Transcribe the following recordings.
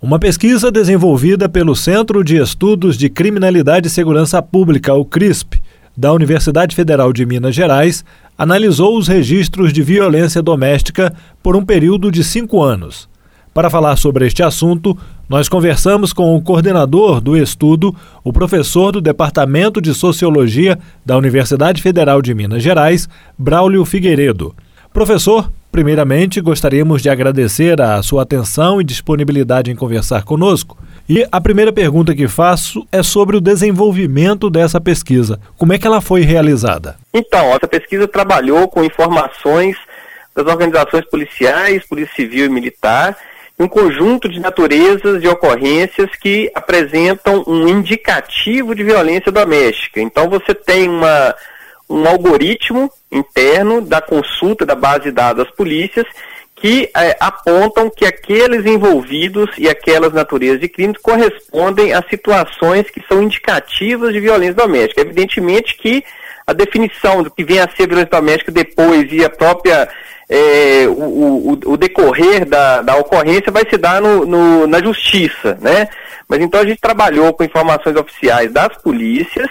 Uma pesquisa desenvolvida pelo Centro de Estudos de Criminalidade e Segurança Pública, o CRISP, da Universidade Federal de Minas Gerais, analisou os registros de violência doméstica por um período de cinco anos. Para falar sobre este assunto, nós conversamos com o coordenador do estudo, o professor do Departamento de Sociologia da Universidade Federal de Minas Gerais, Braulio Figueiredo. Professor, primeiramente gostaríamos de agradecer a sua atenção e disponibilidade em conversar conosco. E a primeira pergunta que faço é sobre o desenvolvimento dessa pesquisa. Como é que ela foi realizada? Então, essa pesquisa trabalhou com informações das organizações policiais, Polícia Civil e Militar, um conjunto de naturezas e ocorrências que apresentam um indicativo de violência doméstica. Então você tem uma, um algoritmo interno da consulta da base de dados das polícias que é, apontam que aqueles envolvidos e aquelas naturezas de crimes correspondem a situações que são indicativas de violência doméstica. Evidentemente que a definição do que vem a ser violência doméstica depois e a própria é, o, o, o, decorrer da, da ocorrência vai se dar no, no, na justiça, né? Mas então a gente trabalhou com informações oficiais das polícias,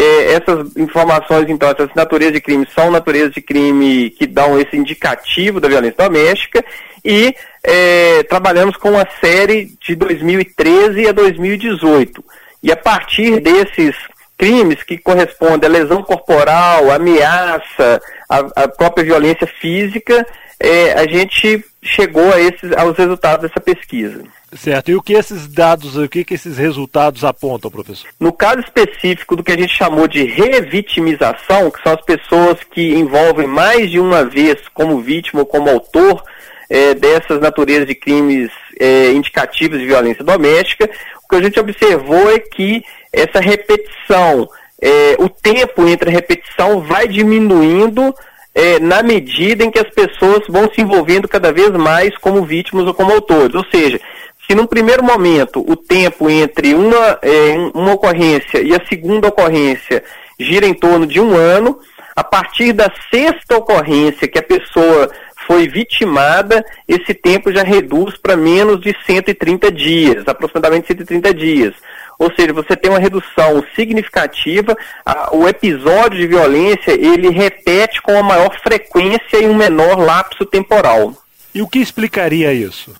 é, essas informações, então, essas naturezas de crime são naturezas de crime que dão esse indicativo da violência doméstica e é, trabalhamos com uma série de 2013 a 2018. E a partir desses crimes que correspondem à lesão corporal, ameaça, a, a própria violência física, é, a gente chegou a esses, aos resultados dessa pesquisa. Certo. E o que esses dados, o que, que esses resultados apontam, professor? No caso específico do que a gente chamou de revitimização, que são as pessoas que envolvem mais de uma vez como vítima ou como autor é, dessas naturezas de crimes é, indicativos de violência doméstica, o que a gente observou é que essa repetição, é, o tempo entre a repetição vai diminuindo é, na medida em que as pessoas vão se envolvendo cada vez mais como vítimas ou como autores. Ou seja, se num primeiro momento o tempo entre uma, é, uma ocorrência e a segunda ocorrência gira em torno de um ano, a partir da sexta ocorrência que a pessoa foi vitimada, esse tempo já reduz para menos de 130 dias, aproximadamente 130 dias. Ou seja, você tem uma redução significativa, a, o episódio de violência ele repete com uma maior frequência e um menor lapso temporal. E o que explicaria isso?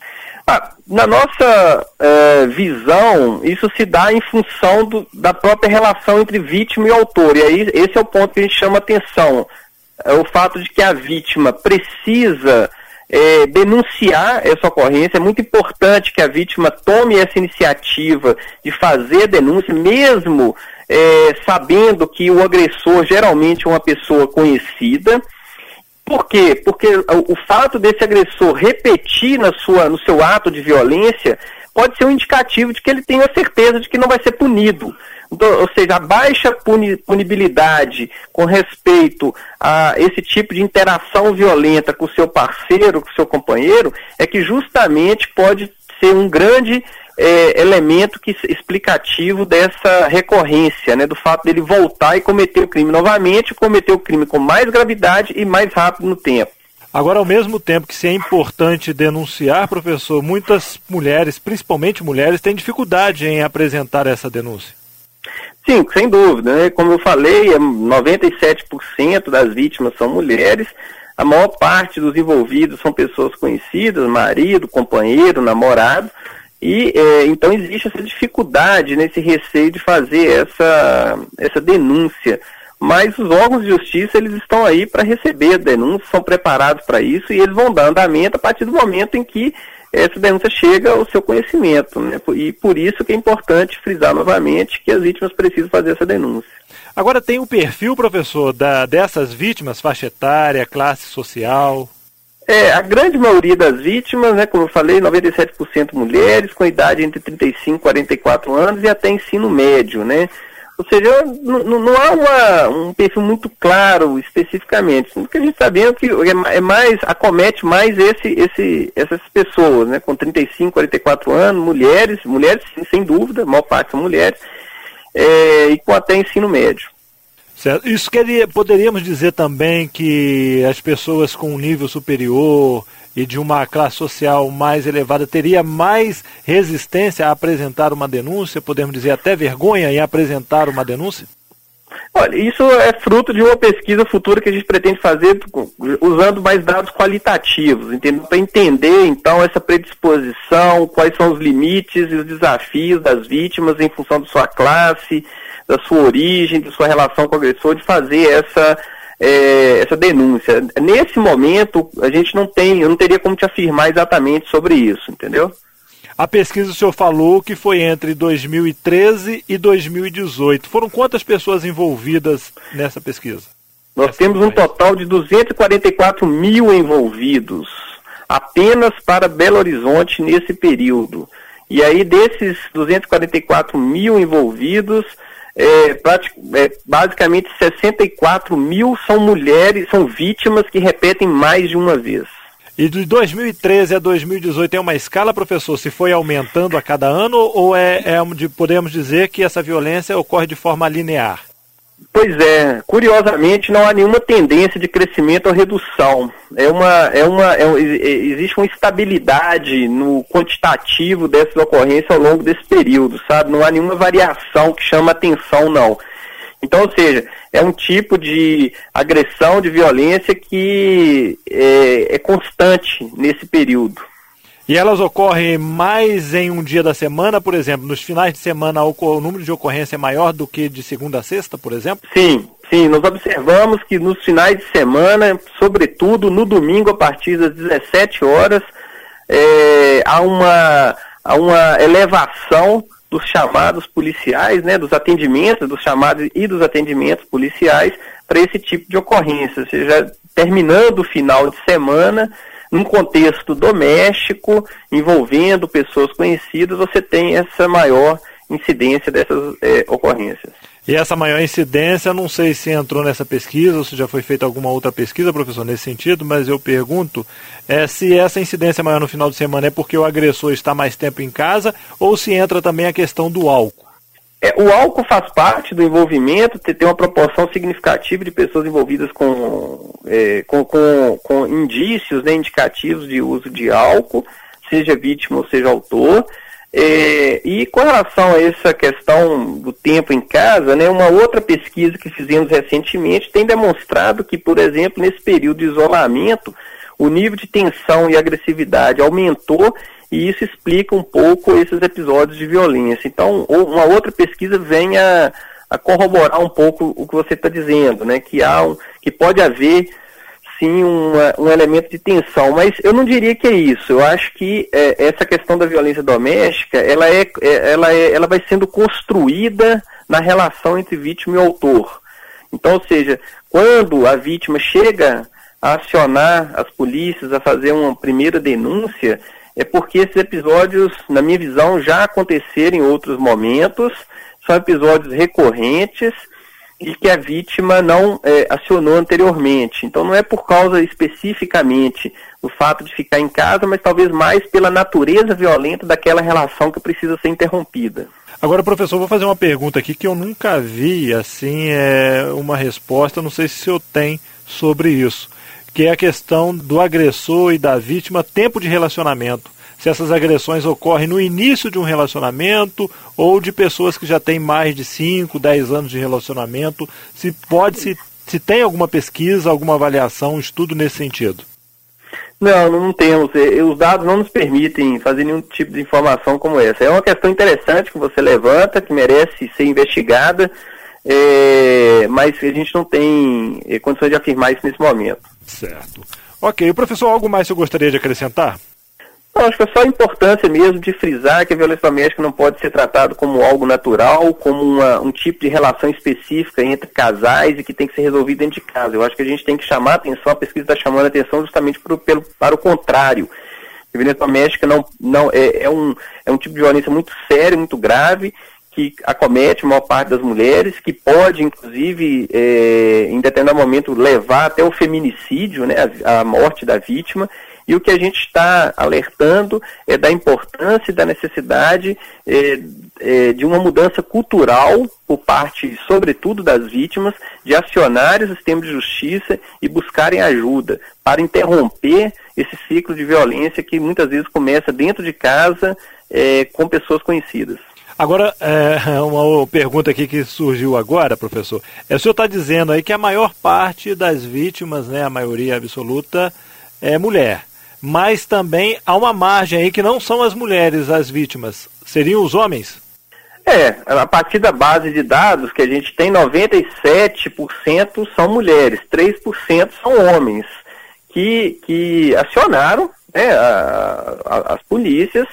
Ah, na nossa é, visão, isso se dá em função do, da própria relação entre vítima e autor. E aí, esse é o ponto que a gente chama atenção. É o fato de que a vítima precisa é, denunciar essa ocorrência. É muito importante que a vítima tome essa iniciativa de fazer a denúncia, mesmo é, sabendo que o agressor geralmente é uma pessoa conhecida. Por quê? Porque o fato desse agressor repetir na sua, no seu ato de violência pode ser um indicativo de que ele tem a certeza de que não vai ser punido. Ou seja, a baixa punibilidade com respeito a esse tipo de interação violenta com o seu parceiro, com o seu companheiro, é que justamente pode ser um grande é, elemento que, explicativo dessa recorrência, né, do fato dele voltar e cometer o crime novamente, cometer o crime com mais gravidade e mais rápido no tempo. Agora, ao mesmo tempo que se é importante denunciar, professor, muitas mulheres, principalmente mulheres, têm dificuldade em apresentar essa denúncia. Sim, sem dúvida. Né? Como eu falei, 97% das vítimas são mulheres. A maior parte dos envolvidos são pessoas conhecidas, marido, companheiro, namorado. E é, então existe essa dificuldade nesse receio de fazer essa, essa denúncia. Mas os órgãos de justiça eles estão aí para receber a denúncia, são preparados para isso e eles vão dar andamento a partir do momento em que essa denúncia chega ao seu conhecimento. Né? E por isso que é importante frisar novamente que as vítimas precisam fazer essa denúncia. Agora tem o um perfil, professor, da, dessas vítimas, faixa etária, classe social? É, a grande maioria das vítimas, né, como eu falei, 97% mulheres, com idade entre 35 e 44 anos e até ensino médio, né? Ou seja, não, há uma, um perfil muito claro especificamente. O que a gente sabendo que é, é mais, acomete mais esse, esse, essas pessoas, né, com 35, 44 anos, mulheres, mulheres sem dúvida, a maior parte são mulheres, é, e com até ensino médio. Certo. Isso queria, poderíamos dizer também que as pessoas com um nível superior e de uma classe social mais elevada teria mais resistência a apresentar uma denúncia, podemos dizer até vergonha em apresentar uma denúncia? Olha, isso é fruto de uma pesquisa futura que a gente pretende fazer usando mais dados qualitativos, para entender então essa predisposição, quais são os limites e os desafios das vítimas em função da sua classe, da sua origem, da sua relação com o agressor, de fazer essa, é, essa denúncia. Nesse momento, a gente não tem, eu não teria como te afirmar exatamente sobre isso, entendeu? A pesquisa o senhor falou que foi entre 2013 e 2018. Foram quantas pessoas envolvidas nessa pesquisa? Nós Essa temos um total de 244 mil envolvidos, apenas para Belo Horizonte nesse período. E aí, desses 244 mil envolvidos, é, é, basicamente 64 mil são mulheres, são vítimas que repetem mais de uma vez. E de 2013 a 2018 tem uma escala, professor? Se foi aumentando a cada ano ou é, é de, podemos dizer que essa violência ocorre de forma linear? Pois é, curiosamente não há nenhuma tendência de crescimento ou redução. É uma, é uma, é, existe uma estabilidade no quantitativo dessas ocorrências ao longo desse período, sabe? Não há nenhuma variação que chama atenção, não. Então, ou seja, é um tipo de agressão, de violência que é, é constante nesse período. E elas ocorrem mais em um dia da semana, por exemplo, nos finais de semana o número de ocorrência é maior do que de segunda a sexta, por exemplo? Sim, sim. Nós observamos que nos finais de semana, sobretudo no domingo a partir das 17 horas, é, há, uma, há uma elevação dos chamados policiais, né, dos atendimentos, dos chamados e dos atendimentos policiais para esse tipo de ocorrência, ou seja, terminando o final de semana, num contexto doméstico, envolvendo pessoas conhecidas, você tem essa maior incidência dessas é, ocorrências. E essa maior incidência, não sei se entrou nessa pesquisa ou se já foi feita alguma outra pesquisa, professor, nesse sentido, mas eu pergunto é, se essa incidência maior no final de semana é porque o agressor está mais tempo em casa ou se entra também a questão do álcool. É, o álcool faz parte do envolvimento, tem uma proporção significativa de pessoas envolvidas com, é, com, com, com indícios né, indicativos de uso de álcool, seja vítima ou seja autor. É, e com relação a essa questão do tempo em casa, né, uma outra pesquisa que fizemos recentemente tem demonstrado que, por exemplo, nesse período de isolamento, o nível de tensão e agressividade aumentou e isso explica um pouco esses episódios de violência. Então, uma outra pesquisa vem a, a corroborar um pouco o que você está dizendo, né? Que há um, que pode haver sim uma, um elemento de tensão, mas eu não diria que é isso. Eu acho que é, essa questão da violência doméstica, ela é, é, ela é, ela vai sendo construída na relação entre vítima e autor. Então, ou seja, quando a vítima chega a acionar as polícias, a fazer uma primeira denúncia, é porque esses episódios, na minha visão, já aconteceram em outros momentos, são episódios recorrentes e que a vítima não é, acionou anteriormente. Então não é por causa especificamente do fato de ficar em casa, mas talvez mais pela natureza violenta daquela relação que precisa ser interrompida. Agora, professor, vou fazer uma pergunta aqui que eu nunca vi assim é uma resposta, não sei se o senhor tem sobre isso que é a questão do agressor e da vítima, tempo de relacionamento. Se essas agressões ocorrem no início de um relacionamento ou de pessoas que já têm mais de 5, 10 anos de relacionamento, se pode se, se tem alguma pesquisa, alguma avaliação, um estudo nesse sentido. Não, não temos. Os dados não nos permitem fazer nenhum tipo de informação como essa. É uma questão interessante que você levanta, que merece ser investigada, é, mas a gente não tem é, condições de afirmar isso nesse momento. Certo. Ok, professor, algo mais que eu gostaria de acrescentar? Eu acho que é só a importância mesmo de frisar que a violência doméstica não pode ser tratado como algo natural, como uma, um tipo de relação específica entre casais e que tem que ser resolvido dentro de casa. Eu acho que a gente tem que chamar a atenção, a pesquisa está chamando a atenção justamente pro, pelo, para o contrário. A violência doméstica não, não, é, é, um, é um tipo de violência muito sério, muito grave, que acomete a maior parte das mulheres, que pode, inclusive, é, em determinado momento, levar até o feminicídio, né, a, a morte da vítima, E o que a gente está alertando é da importância e da necessidade é, é, de uma mudança cultural por parte, sobretudo, das vítimas, de acionar o sistema de justiça e buscarem ajuda para interromper esse ciclo de violência que muitas vezes começa dentro de casa é, com pessoas conhecidas. Agora, é, uma pergunta aqui que surgiu agora, professor. É, o senhor está dizendo aí que a maior parte das vítimas, né, a maioria absoluta, é mulher. Mas também há uma margem aí que não são as mulheres as vítimas, seriam os homens? É, a partir da base de dados que a gente tem, 97% são mulheres, 3% são homens que, que acionaram né, a, a, as polícias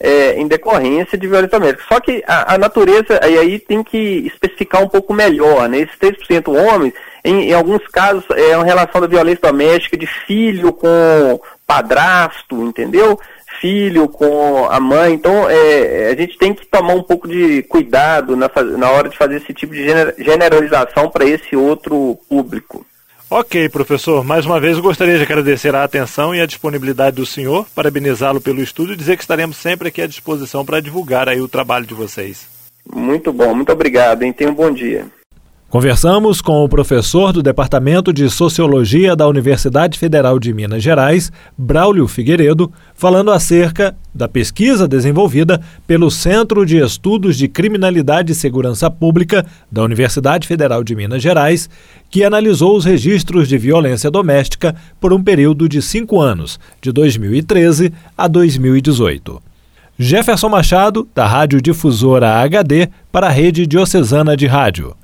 é, em decorrência de violência doméstica. Só que a, a, natureza, aí, aí tem que especificar um pouco melhor, né? Esses 3% homens, em, em, alguns casos, é uma relação da violência doméstica de filho com padrasto, entendeu? Filho com a mãe. Então, é, a gente tem que tomar um pouco de cuidado na, na hora de fazer esse tipo de generalização para esse outro público. Ok, professor. Mais uma vez gostaria de agradecer a atenção e a disponibilidade do senhor, parabenizá-lo pelo estudo e dizer que estaremos sempre aqui à disposição para divulgar aí o trabalho de vocês. Muito bom, muito obrigado, hein? Tenha um bom dia. Conversamos com o professor do Departamento de Sociologia da Universidade Federal de Minas Gerais, Braulio Figueiredo, falando acerca da pesquisa desenvolvida pelo Centro de Estudos de Criminalidade e Segurança Pública da Universidade Federal de Minas Gerais, que analisou os registros de violência doméstica por um período de cinco anos, de 2013 a 2018. Jefferson Machado, da Rádio Difusora HD, para a Rede Diocesana de Rádio.